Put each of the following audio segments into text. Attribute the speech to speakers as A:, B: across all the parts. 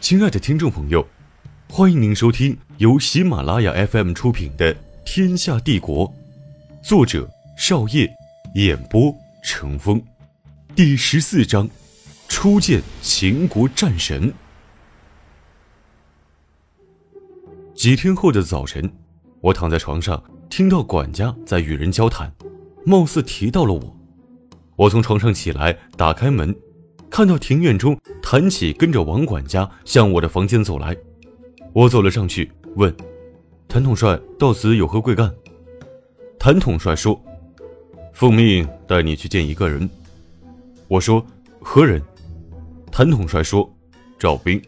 A: 亲爱的听众朋友，欢迎您收听由喜马拉雅 FM 出品的《天下帝国》，作者少叶，演播成风，第十四章：初见秦国战神。几天后的早晨，我躺在床上，听到管家在与人交谈，貌似提到了我。我从床上起来，打开门。看到庭院中，谭启跟着王管家向我的房间走来，我走了上去，问：“谭统帅到此有何贵干？”谭统帅说：“奉命带你去见一个人。”我说：“何人？”谭统帅说：“赵兵。”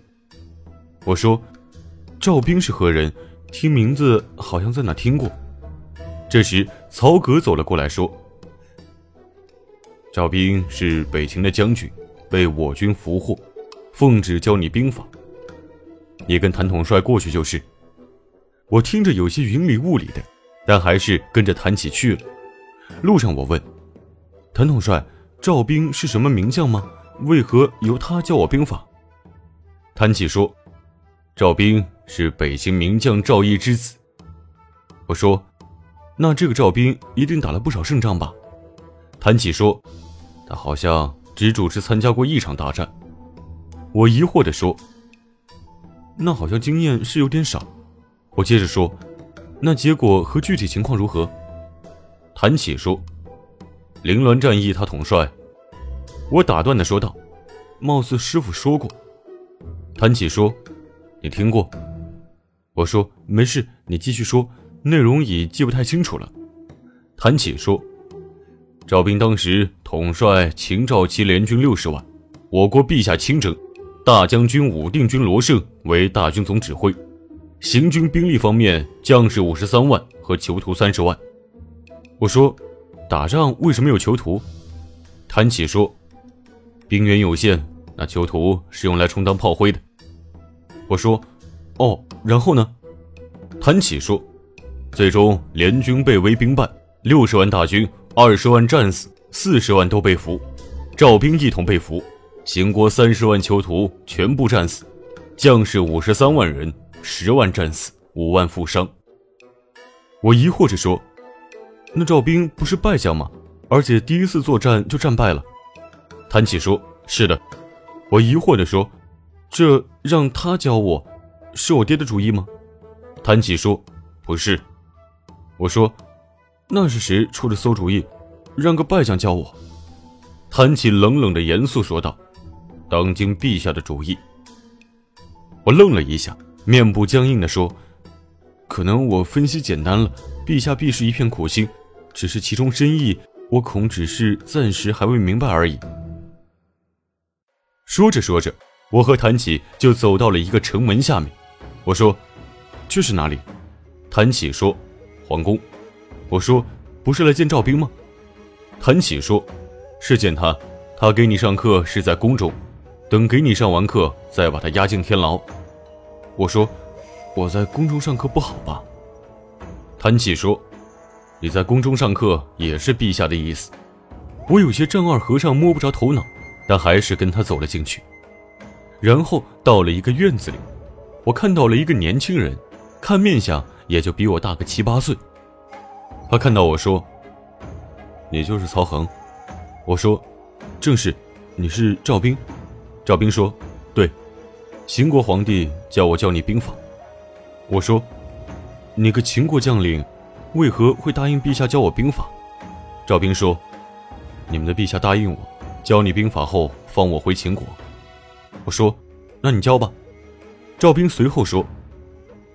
A: 我说：“赵兵是何人？听名字好像在哪听过。”这时，曹格走了过来，说：“赵兵是北秦的将军。”被我军俘获，奉旨教你兵法。你跟谭统帅过去就是。我听着有些云里雾里的，但还是跟着谭启去了。路上我问谭统帅：“赵兵是什么名将吗？为何由他教我兵法？”谭启说：“赵兵是北京名将赵毅之子。”我说：“那这个赵兵一定打了不少胜仗吧？”谭启说：“他好像……”只主持参加过一场大战，我疑惑地说：“那好像经验是有点少。”我接着说：“那结果和具体情况如何？”谭启说：“凌乱战役他统帅。”我打断的说道：“貌似师傅说过。”谭启说：“你听过？”我说：“没事，你继续说，内容已记不太清楚了。”谭启说。赵兵当时统帅秦赵齐联军六十万，我国陛下亲征，大将军武定军罗胜为大军总指挥。行军兵力方面，将士五十三万和囚徒三十万。我说，打仗为什么有囚徒？谭启说，兵源有限，那囚徒是用来充当炮灰的。我说，哦，然后呢？谭启说，最终联军被围兵败，六十万大军。二十万战死，四十万都被俘，赵兵一同被俘，秦国三十万囚徒全部战死，将士五十三万人，十万战死，五万负伤。我疑惑着说：“那赵兵不是败将吗？而且第一次作战就战败了。”谭启说：“是的。”我疑惑地说：“这让他教我，是我爹的主意吗？”谭启说：“不是。”我说。那是谁出的馊主意，让个败将教我？谭启冷冷的严肃说道：“当今陛下的主意。”我愣了一下，面部僵硬的说：“可能我分析简单了，陛下必是一片苦心，只是其中深意，我恐只是暂时还未明白而已。”说着说着，我和谭启就走到了一个城门下面。我说：“这是哪里？”谭启说：“皇宫。”我说：“不是来见赵兵吗？”谭启说：“是见他，他给你上课是在宫中，等给你上完课再把他押进天牢。”我说：“我在宫中上课不好吧？”谭启说：“你在宫中上课也是陛下的意思。”我有些丈二和尚摸不着头脑，但还是跟他走了进去。然后到了一个院子里，我看到了一个年轻人，看面相也就比我大个七八岁。他看到我说：“你就是曹恒。”我说：“正是，你是赵兵。”赵兵说：“对，秦国皇帝叫我教你兵法。”我说：“你个秦国将领，为何会答应陛下教我兵法？”赵兵说：“你们的陛下答应我，教你兵法后放我回秦国。”我说：“那你教吧。”赵兵随后说：“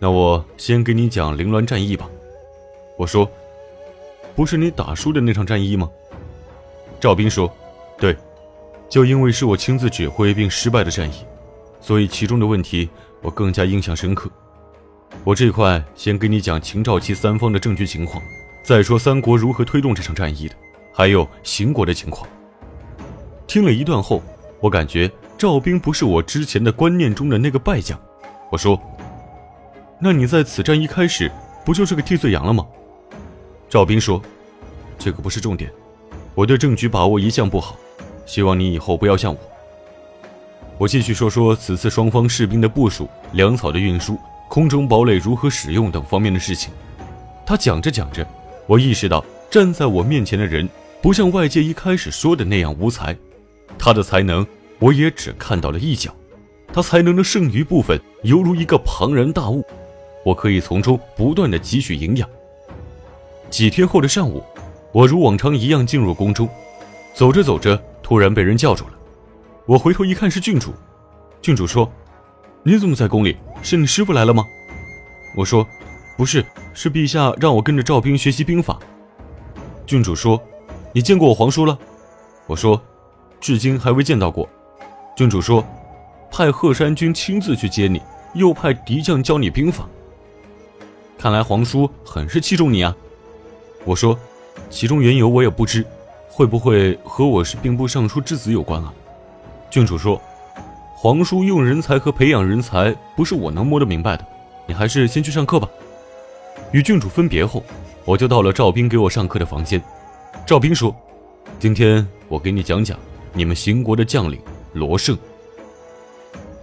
A: 那我先给你讲凌乱战役吧。”我说。不是你打输的那场战役吗？赵兵说：“对，就因为是我亲自指挥并失败的战役，所以其中的问题我更加印象深刻。我这块先给你讲秦赵齐三方的政局情况，再说三国如何推动这场战役的，还有秦国的情况。”听了一段后，我感觉赵兵不是我之前的观念中的那个败将。我说：“那你在此战一开始不就是个替罪羊了吗？”赵兵说：“这个不是重点，我对政局把握一向不好，希望你以后不要像我。”我继续说说此次双方士兵的部署、粮草的运输、空中堡垒如何使用等方面的事情。他讲着讲着，我意识到站在我面前的人不像外界一开始说的那样无才，他的才能我也只看到了一角。他才能的剩余部分犹如一个庞然大物，我可以从中不断的汲取营养。几天后的上午，我如往常一样进入宫中，走着走着，突然被人叫住了。我回头一看，是郡主。郡主说：“你怎么在宫里？是你师傅来了吗？”我说：“不是，是陛下让我跟着赵兵学习兵法。”郡主说：“你见过我皇叔了？”我说：“至今还未见到过。”郡主说。派贺山君亲自去接你，又派敌将教你兵法。看来皇叔很是器重你啊。我说，其中缘由我也不知，会不会和我是兵部尚书之子有关啊？郡主说，皇叔用人才和培养人才不是我能摸得明白的，你还是先去上课吧。与郡主分别后，我就到了赵兵给我上课的房间。赵兵说，今天我给你讲讲你们邢国的将领罗胜。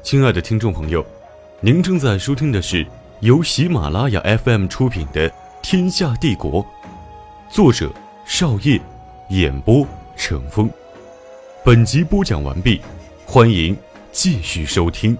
A: 亲爱的听众朋友，您正在收听的是由喜马拉雅 FM 出品的《天下帝国》，作者少业，演播成风。本集播讲完毕，欢迎继续收听。